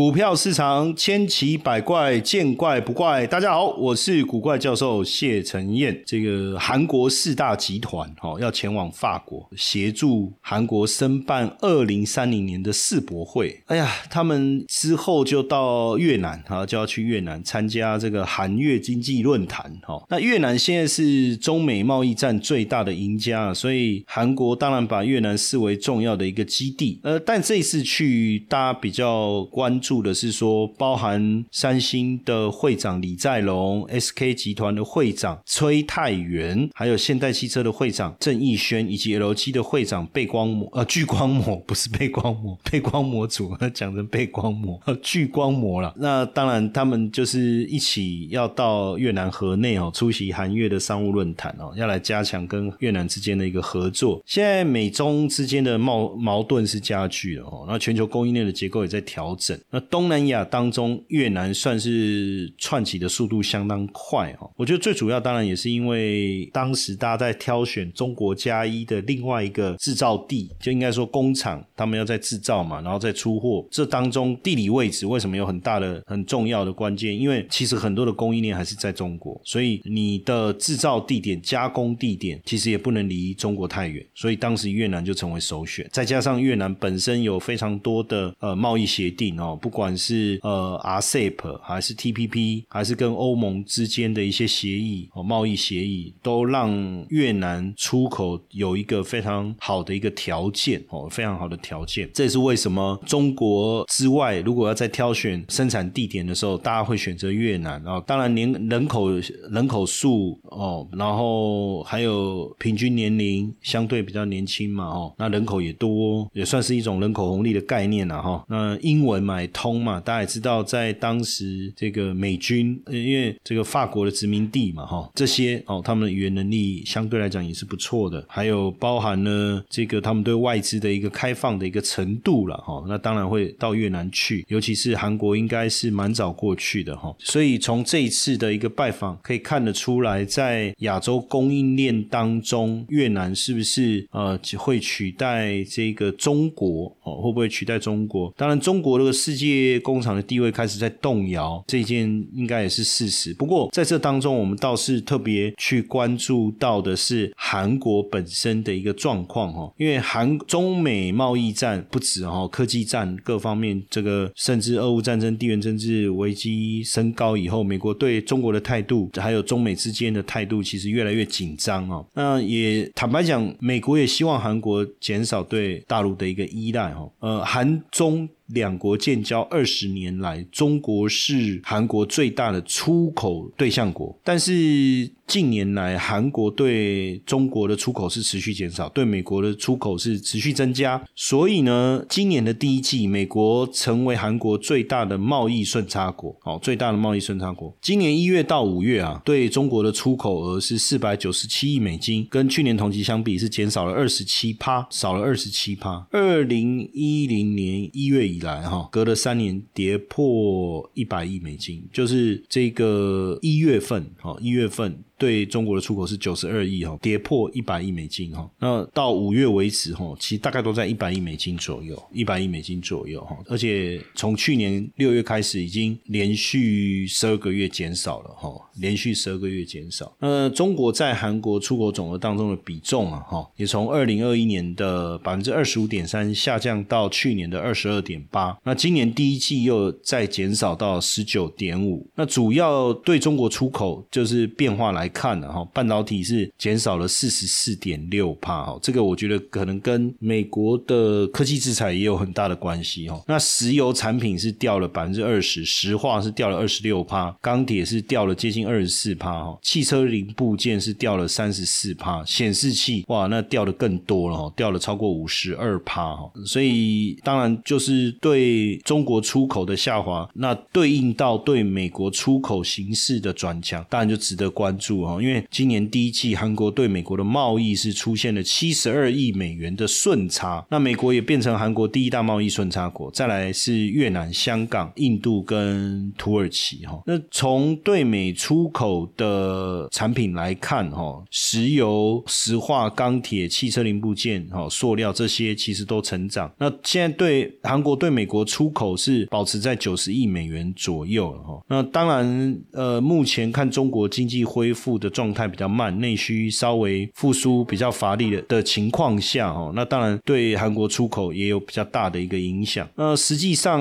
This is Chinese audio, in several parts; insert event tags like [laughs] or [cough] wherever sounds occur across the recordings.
股票市场千奇百怪，见怪不怪。大家好，我是古怪教授谢承彦。这个韩国四大集团哦，要前往法国协助韩国申办二零三零年的世博会。哎呀，他们之后就到越南啊，就要去越南参加这个韩越经济论坛。哈，那越南现在是中美贸易战最大的赢家，所以韩国当然把越南视为重要的一个基地。呃，但这次去，大家比较关注。注的是说，包含三星的会长李在龙、SK 集团的会长崔泰元，还有现代汽车的会长郑义轩，以及 LG 的会长背光膜呃聚光膜 [laughs] 不是背光膜，[laughs] 背光模组讲成背光膜 [laughs] 聚光膜了。那当然，他们就是一起要到越南河内哦，出席韩越的商务论坛哦，要来加强跟越南之间的一个合作。现在美中之间的矛矛盾是加剧了哦，那全球供应链的结构也在调整。那东南亚当中，越南算是串起的速度相当快哦。我觉得最主要当然也是因为当时大家在挑选中国加一的另外一个制造地，就应该说工厂，他们要在制造嘛，然后再出货。这当中地理位置为什么有很大的、很重要的关键？因为其实很多的供应链还是在中国，所以你的制造地点、加工地点其实也不能离中国太远。所以当时越南就成为首选。再加上越南本身有非常多的呃贸易协定哦，不。管是呃 RCEP 还是 TPP，还是跟欧盟之间的一些协议哦，贸易协议，都让越南出口有一个非常好的一个条件哦，非常好的条件。这也是为什么中国之外，如果要在挑选生产地点的时候，大家会选择越南啊。当然，年人口人口数哦，然后还有平均年龄相对比较年轻嘛哦，那人口也多，也算是一种人口红利的概念了哈。那英文嘛。通嘛，大家也知道，在当时这个美军，因为这个法国的殖民地嘛，哈，这些哦，他们的语言能力相对来讲也是不错的。还有包含了这个他们对外资的一个开放的一个程度了，哈，那当然会到越南去，尤其是韩国应该是蛮早过去的哈。所以从这一次的一个拜访可以看得出来，在亚洲供应链当中，越南是不是呃会取代这个中国哦？会不会取代中国？当然，中国这个世界。界工厂的地位开始在动摇，这件应该也是事实。不过在这当中，我们倒是特别去关注到的是韩国本身的一个状况哦，因为韩中美贸易战不止哈，科技战各方面，这个甚至俄乌战争、地缘政治危机升高以后，美国对中国的态度，还有中美之间的态度，其实越来越紧张哦。那也坦白讲，美国也希望韩国减少对大陆的一个依赖哈。呃，韩中。两国建交二十年来，中国是韩国最大的出口对象国，但是。近年来，韩国对中国的出口是持续减少，对美国的出口是持续增加。所以呢，今年的第一季，美国成为韩国最大的贸易顺差国。好，最大的贸易顺差国。今年一月到五月啊，对中国的出口额是四百九十七亿美金，跟去年同期相比是减少了二十七趴，少了二十七趴。二零一零年一月以来，哈，隔了三年跌破一百亿美金，就是这个一月份，哈，一月份。对中国的出口是九十二亿哈，跌破一百亿美金哈。那到五月为止哈，其实大概都在一百亿美金左右，一百亿美金左右哈。而且从去年六月开始，已经连续十二个月减少了哈，连续十二个月减少。那中国在韩国出口总额当中的比重啊哈，也从二零二一年的百分之二十五点三下降到去年的二十二点八。那今年第一季又再减少到十九点五。那主要对中国出口就是变化来。看了哈，半导体是减少了四十四点六帕哈，这个我觉得可能跟美国的科技制裁也有很大的关系哈。那石油产品是掉了百分之二十，石化是掉了二十六帕，钢铁是掉了接近二十四帕哈，汽车零部件是掉了三十四帕，显示器哇那掉的更多了哈，掉了超过五十二帕哈。所以当然就是对中国出口的下滑，那对应到对美国出口形势的转强，当然就值得关注。因为今年第一季韩国对美国的贸易是出现了七十二亿美元的顺差，那美国也变成韩国第一大贸易顺差国，再来是越南、香港、印度跟土耳其哈。那从对美出口的产品来看哈，石油、石化、钢铁、汽车零部件哈、塑料这些其实都成长。那现在对韩国对美国出口是保持在九十亿美元左右了哈。那当然呃，目前看中国经济恢复的状态比较慢，内需稍微复苏比较乏力的的情况下哦，那当然对韩国出口也有比较大的一个影响。那实际上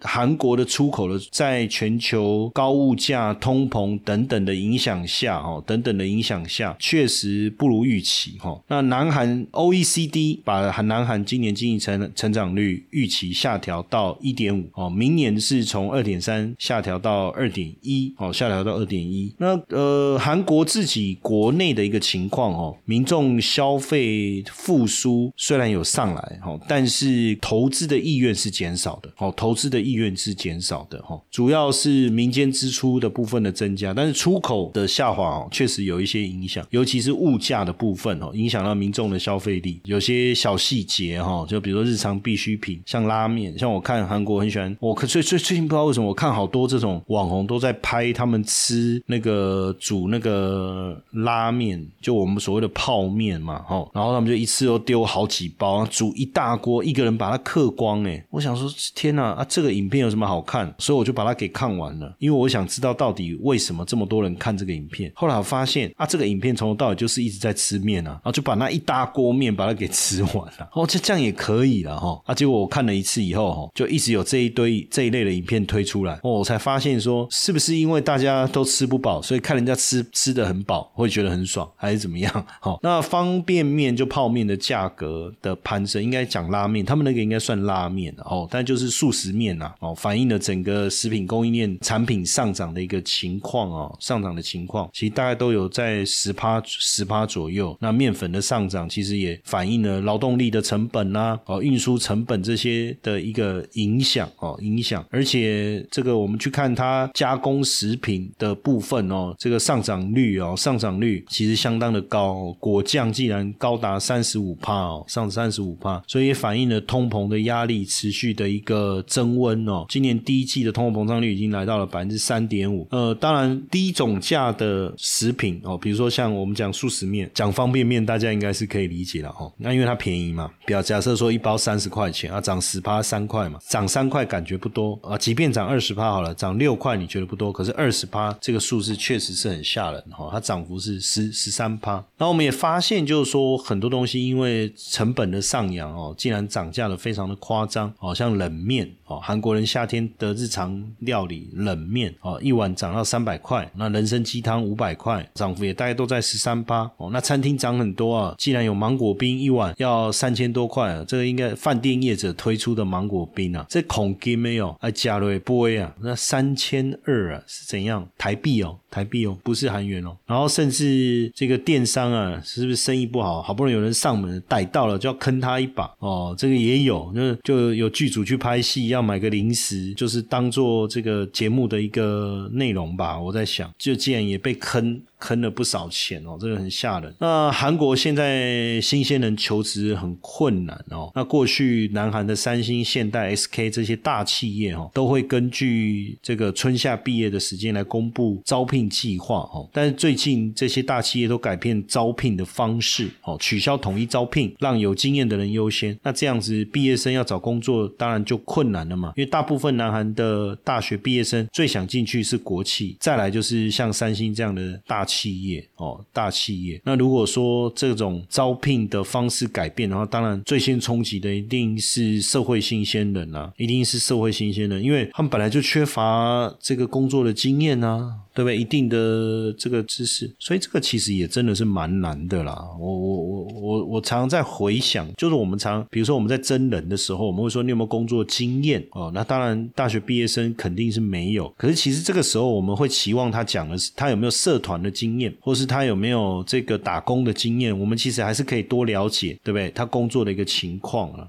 韩国的出口的在全球高物价、通膨等等的影响下哦，等等的影响下，确实不如预期哈。那南韩 OECD 把韩南韩今年经济成成长率预期下调到一点五哦，明年是从二点三下调到二点一哦，下调到二点一。那呃，韩国自己国内的一个情况哦，民众消费复苏虽然有上来哦，但是投资的意愿是减少的哦，投资的意愿是减少的哈，主要是民间支出的部分的增加，但是出口的下滑哦，确实有一些影响，尤其是物价的部分哦，影响到民众的消费力，有些小细节哈，就比如说日常必需品，像拉面，像我看韩国很喜欢，我可最最最近不知道为什么，我看好多这种网红都在拍他们吃那个煮那个拉面，就我们所谓的泡面嘛，哈，然后他们就一次都丢好几包，煮一大锅，一个人把它嗑光，哎，我想说天哪啊，这个影片有什么好看？所以我就把它给看完了，因为我想知道到底为什么这么多人看这个影片。后来我发现啊，这个影片从头到尾就是一直在吃面啊，然后就把那一大锅面把它给吃完了。哦，这这样也可以了哈。啊，结果我看了一次以后，哈，就一直有这一堆这一类的影片推出来，哦，我才发现说，是不是因为大家都吃不饱，所以看人家吃吃的很饱，会觉得很爽，还是怎么样？[laughs] 好，那方便面就泡面的价格的攀升，应该讲拉面，他们那个应该算拉面哦，但就是素食面呐，哦，反映了整个食品供应链产品上涨的一个情况哦，上涨的情况，其实大概都有在十趴十趴左右。那面粉的上涨，其实也反映了劳动力的成本呐，哦，运输成本这些的一个影响哦，影响。而且这个我们去看它加工食品的部分哦，这个上涨涨率哦，上涨率其实相当的高，果酱竟然高达三十五帕哦，上三十五帕，所以也反映了通膨的压力持续的一个增温哦。今年第一季的通货膨胀率已经来到了百分之三点五。呃，当然低总价的食品哦，比如说像我们讲素食面、讲方便面，大家应该是可以理解了哦。那因为它便宜嘛，比较假设说一包三十块钱啊，涨十趴三块嘛，涨三块感觉不多啊，即便涨二十趴好了，涨六块你觉得不多，可是二十趴这个数字确实是很吓人哈，它涨幅是十十三趴。那我们也发现就是说很多东西因为成本的上扬哦，竟然涨价的非常的夸张哦，像冷面哦，韩国人夏天的日常料理冷面哦，一碗涨到三百块，那人参鸡汤五百块，涨幅也大概都在十三趴哦。那餐厅涨很多啊，既然有芒果冰一碗要三千多块啊，这个应该饭店业者推出的芒果冰啊，这孔金没有，还加了波啊，那三千二啊是怎样台币哦？台币哦，不是韩元哦。然后甚至这个电商啊，是不是生意不好？好不容易有人上门逮到了，就要坑他一把哦。这个也有，那就有剧组去拍戏，要买个零食，就是当做这个节目的一个内容吧。我在想，就既然也被坑。坑了不少钱哦，这个很吓人。那韩国现在新鲜人求职很困难哦。那过去南韩的三星、现代、SK 这些大企业哦，都会根据这个春夏毕业的时间来公布招聘计划哦。但是最近这些大企业都改变招聘的方式哦，取消统一招聘，让有经验的人优先。那这样子毕业生要找工作，当然就困难了嘛。因为大部分南韩的大学毕业生最想进去是国企，再来就是像三星这样的大企。企业哦，大企业。那如果说这种招聘的方式改变的话，当然最先冲击的一定是社会新鲜人啊，一定是社会新鲜人，因为他们本来就缺乏这个工作的经验啊。对不对？一定的这个知识，所以这个其实也真的是蛮难的啦。我我我我我常常在回想，就是我们常，比如说我们在真人的时候，我们会说你有没有工作经验哦？那当然，大学毕业生肯定是没有。可是其实这个时候，我们会期望他讲的是他有没有社团的经经验，或是他有没有这个打工的经验。我们其实还是可以多了解，对不对？他工作的一个情况啊。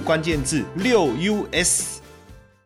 关键字六 US。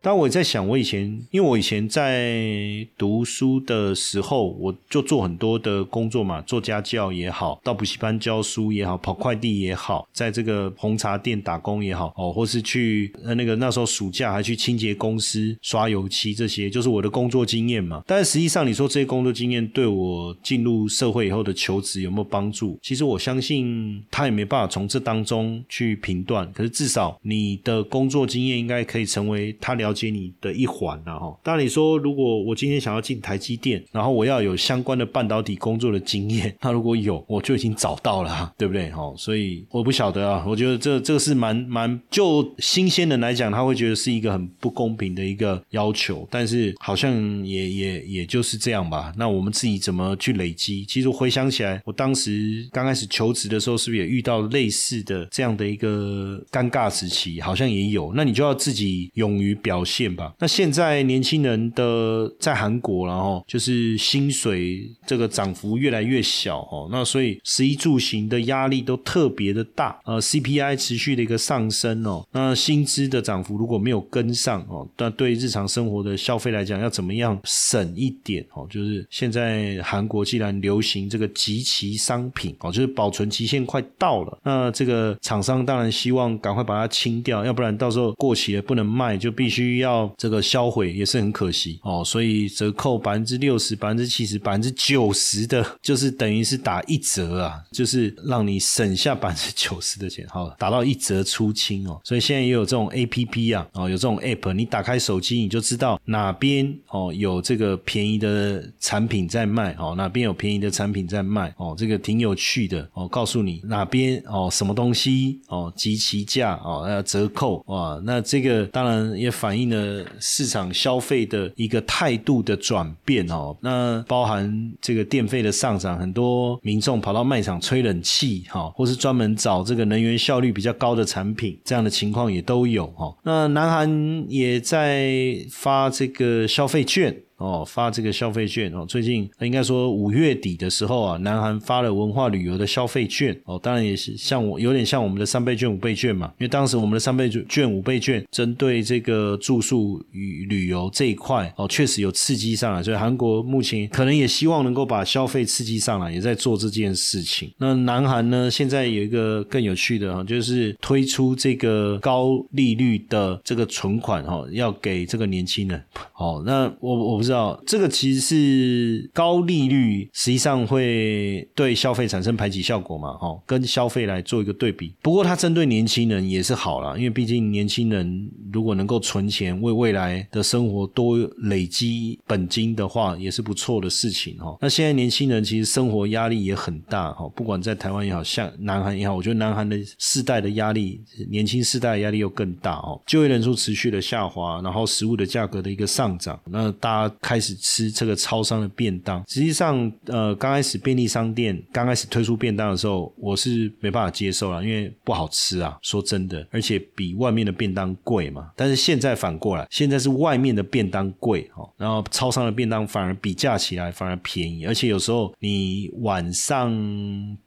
但我也在想，我以前，因为我以前在读书的时候，我就做很多的工作嘛，做家教也好，到补习班教书也好，跑快递也好，在这个红茶店打工也好，哦，或是去呃那个那时候暑假还去清洁公司刷油漆，这些就是我的工作经验嘛。但实际上，你说这些工作经验对我进入社会以后的求职有没有帮助？其实我相信他也没办法从这当中去评断。可是至少你的工作经验应该可以成为他了。了解你的一环了哈。当然你说，如果我今天想要进台积电，然后我要有相关的半导体工作的经验，[laughs] 那如果有，我就已经找到了，对不对？哈，所以我不晓得啊。我觉得这这个是蛮蛮就新鲜人来讲，他会觉得是一个很不公平的一个要求。但是好像也也也就是这样吧。那我们自己怎么去累积？其实回想起来，我当时刚开始求职的时候，是不是也遇到类似的这样的一个尴尬时期？好像也有。那你就要自己勇于表。表现吧。那现在年轻人的在韩国，然后就是薪水这个涨幅越来越小哦。那所以食衣住行的压力都特别的大。呃，CPI 持续的一个上升哦。那薪资的涨幅如果没有跟上哦，那对日常生活的消费来讲，要怎么样省一点哦？就是现在韩国既然流行这个集齐商品哦，就是保存期限快到了，那这个厂商当然希望赶快把它清掉，要不然到时候过期了不能卖，就必须。需要这个销毁也是很可惜哦，所以折扣百分之六十、百分之七十、百分之九十的，[laughs] 就是等于是打一折啊，就是让你省下 [laughs] 百分之九十的钱，好打到一折出清哦。所以现在也有这种 A P P 啊，哦有这种 App，你打开手机你就知道哪边哦有这个便宜的产品在卖哦，哪边有便宜的产品在卖哦，这个挺有趣的哦，告诉你哪边哦什么东西哦及其价哦要折扣哇，那这个当然也反映。反映了市场消费的一个态度的转变哦，那包含这个电费的上涨，很多民众跑到卖场吹冷气哈，或是专门找这个能源效率比较高的产品，这样的情况也都有哈。那南韩也在发这个消费券。哦，发这个消费券哦，最近应该说五月底的时候啊，南韩发了文化旅游的消费券哦，当然也是像我有点像我们的三倍券、五倍券嘛，因为当时我们的三倍券、五倍券针对这个住宿与旅游这一块哦，确实有刺激上来，所以韩国目前可能也希望能够把消费刺激上来，也在做这件事情。那南韩呢，现在有一个更有趣的哈，就是推出这个高利率的这个存款哈，要给这个年轻人。哦，那我我不是。知道这个其实是高利率，实际上会对消费产生排挤效果嘛？哈，跟消费来做一个对比。不过它针对年轻人也是好了，因为毕竟年轻人如果能够存钱，为未来的生活多累积本金的话，也是不错的事情哈。那现在年轻人其实生活压力也很大哈，不管在台湾也好，像南韩也好，我觉得南韩的世代的压力，年轻世代的压力又更大哦。就业人数持续的下滑，然后食物的价格的一个上涨，那大家。开始吃这个超商的便当，实际上，呃，刚开始便利商店刚开始推出便当的时候，我是没办法接受了，因为不好吃啊，说真的，而且比外面的便当贵嘛。但是现在反过来，现在是外面的便当贵哦，然后超商的便当反而比价起来反而便宜，而且有时候你晚上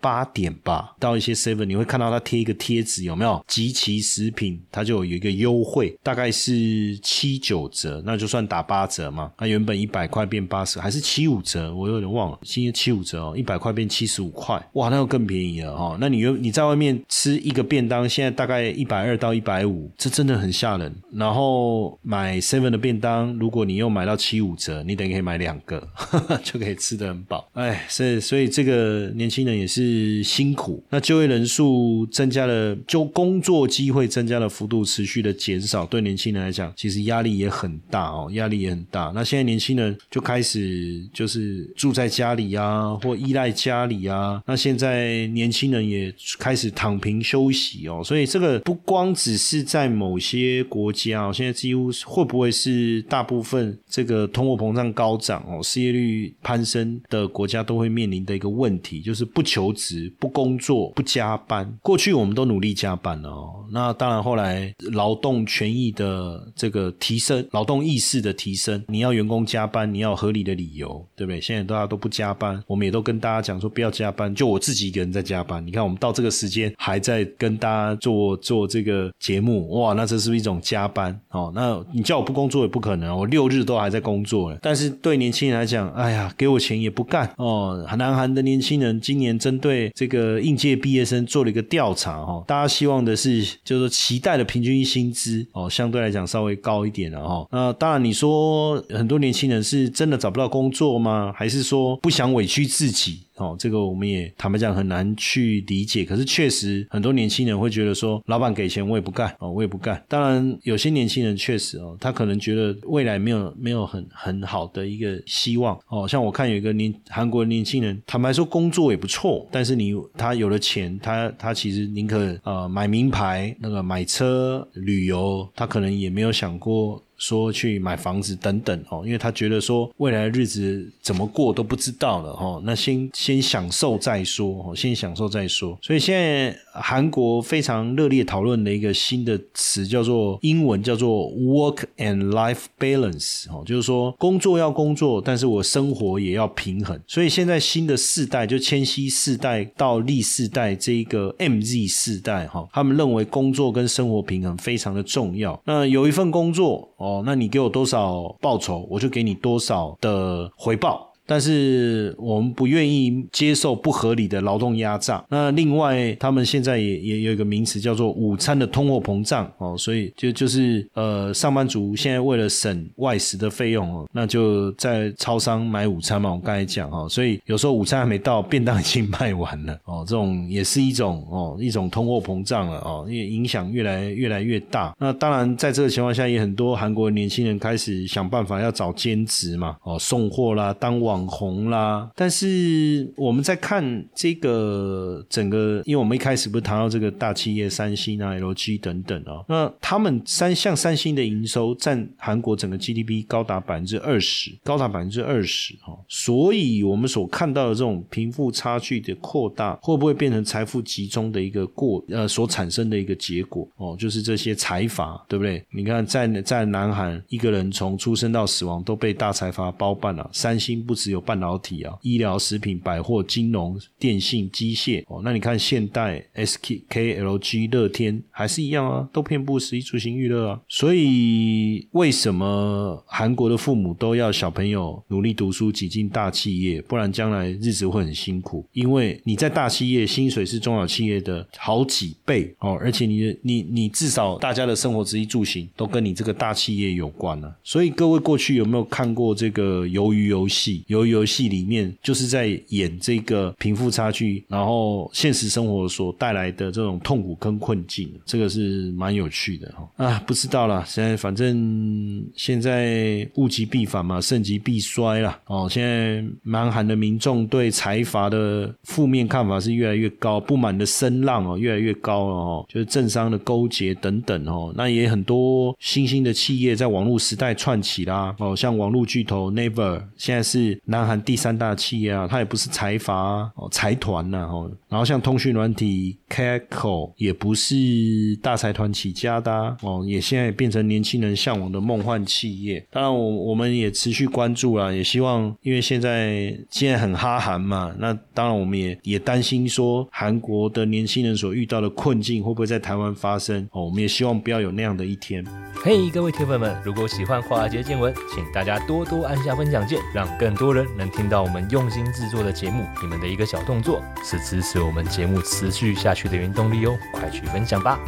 八点吧，到一些 seven，你会看到他贴一个贴纸，有没有？集齐食品，它就有一个优惠，大概是七九折，那就算打八折嘛，那有。原本一百块变八十，还是七五折？我有点忘了，今天七五折哦，一百块变七十五块，哇，那又更便宜了哈。那你又你在外面吃一个便当，现在大概一百二到一百五，这真的很吓人。然后买 seven 的便当，如果你又买到七五折，你等于可以买两个，[laughs] 就可以吃得很饱。哎，所以所以这个年轻人也是辛苦。那就业人数增加了，就工作机会增加了幅度持续的减少，对年轻人来讲，其实压力也很大哦，压力也很大。那现在。年轻人就开始就是住在家里啊，或依赖家里啊。那现在年轻人也开始躺平休息哦，所以这个不光只是在某些国家哦，现在几乎会不会是大部分这个通货膨胀高涨哦，失业率攀升的国家都会面临的一个问题，就是不求职、不工作、不加班。过去我们都努力加班了哦，那当然后来劳动权益的这个提升，劳动意识的提升，你要员工加班，你要合理的理由，对不对？现在大家都不加班，我们也都跟大家讲说不要加班，就我自己一个人在加班。你看我们到这个时间还在跟大家做做这个节目，哇，那这是不是一种加班哦？那你叫我不工作也不可能，我六日都还在工作了。但是对年轻人来讲，哎呀，给我钱也不干哦。南韩的年轻人今年针对这个应届毕业生做了一个调查哈，大家希望的是就是说期待的平均薪资哦，相对来讲稍微高一点了哈。那当然你说很多年年轻人是真的找不到工作吗？还是说不想委屈自己？哦，这个我们也坦白讲很难去理解。可是确实很多年轻人会觉得说，老板给钱我也不干哦，我也不干。当然有些年轻人确实哦，他可能觉得未来没有没有很很好的一个希望哦。像我看有一个年韩国年轻人，坦白说工作也不错，但是你他有了钱，他他其实宁可呃买名牌那个买车旅游，他可能也没有想过。说去买房子等等哦，因为他觉得说未来的日子怎么过都不知道了哈，那先先享受再说哦，先享受再说。所以现在韩国非常热烈讨论的一个新的词叫做英文叫做 work and life balance 哦，就是说工作要工作，但是我生活也要平衡。所以现在新的世代就千禧世代到历世代这一个 MZ 世代哈，他们认为工作跟生活平衡非常的重要。那有一份工作哦。哦，那你给我多少报酬，我就给你多少的回报。但是我们不愿意接受不合理的劳动压榨。那另外，他们现在也也有一个名词叫做“午餐的通货膨胀”哦，所以就就是呃，上班族现在为了省外食的费用哦，那就在超商买午餐嘛。我刚才讲哦，所以有时候午餐还没到，便当已经卖完了哦。这种也是一种哦，一种通货膨胀了哦，因为影响越来越来越大。那当然，在这个情况下，也很多韩国年轻人开始想办法要找兼职嘛，哦，送货啦，当网。网红啦，但是我们在看这个整个，因为我们一开始不是谈到这个大企业三星啊、LG 等等啊，那他们三像三星的营收占韩国整个 GDP 高达百分之二十，高达百分之二十哈，所以我们所看到的这种贫富差距的扩大，会不会变成财富集中的一个过呃所产生的一个结果哦？就是这些财阀，对不对？你看在在南韩，一个人从出生到死亡都被大财阀包办了，三星不只。有半导体啊，医疗、食品、百货、金融、电信、机械哦。那你看现代、SK、KLG、乐天还是一样啊，都遍布十一出行娱乐啊。所以为什么韩国的父母都要小朋友努力读书，挤进大企业？不然将来日子会很辛苦。因为你在大企业，薪水是中小企业的好几倍哦，而且你的你你至少大家的生活之一住行都跟你这个大企业有关了。所以各位过去有没有看过这个鱿鱼游戏？有游戏里面就是在演这个贫富差距，然后现实生活所带来的这种痛苦跟困境，这个是蛮有趣的哈啊，不知道啦，现在反正现在物极必反嘛，盛极必衰啦。哦。现在蛮韩的民众对财阀的负面看法是越来越高，不满的声浪哦越来越高了哦，就是政商的勾结等等哦，那也很多新兴的企业在网络时代串起啦哦，像网络巨头 Never 现在是。南韩第三大企业啊，它也不是财阀哦，财团呐哦，然后像通讯软体 Kakao 也不是大财团起家的哦，也现在变成年轻人向往的梦幻企业。当然，我我们也持续关注了，也希望，因为现在现在很哈韩嘛，那当然我们也也担心说韩国的年轻人所遇到的困境会不会在台湾发生哦，我们也希望不要有那样的一天。嘿，各位铁粉们，如果喜欢华尔街见闻，请大家多多按下分享键，让更多人。能听到我们用心制作的节目，你们的一个小动作是支持我们节目持续下去的原动力哦！快去分享吧。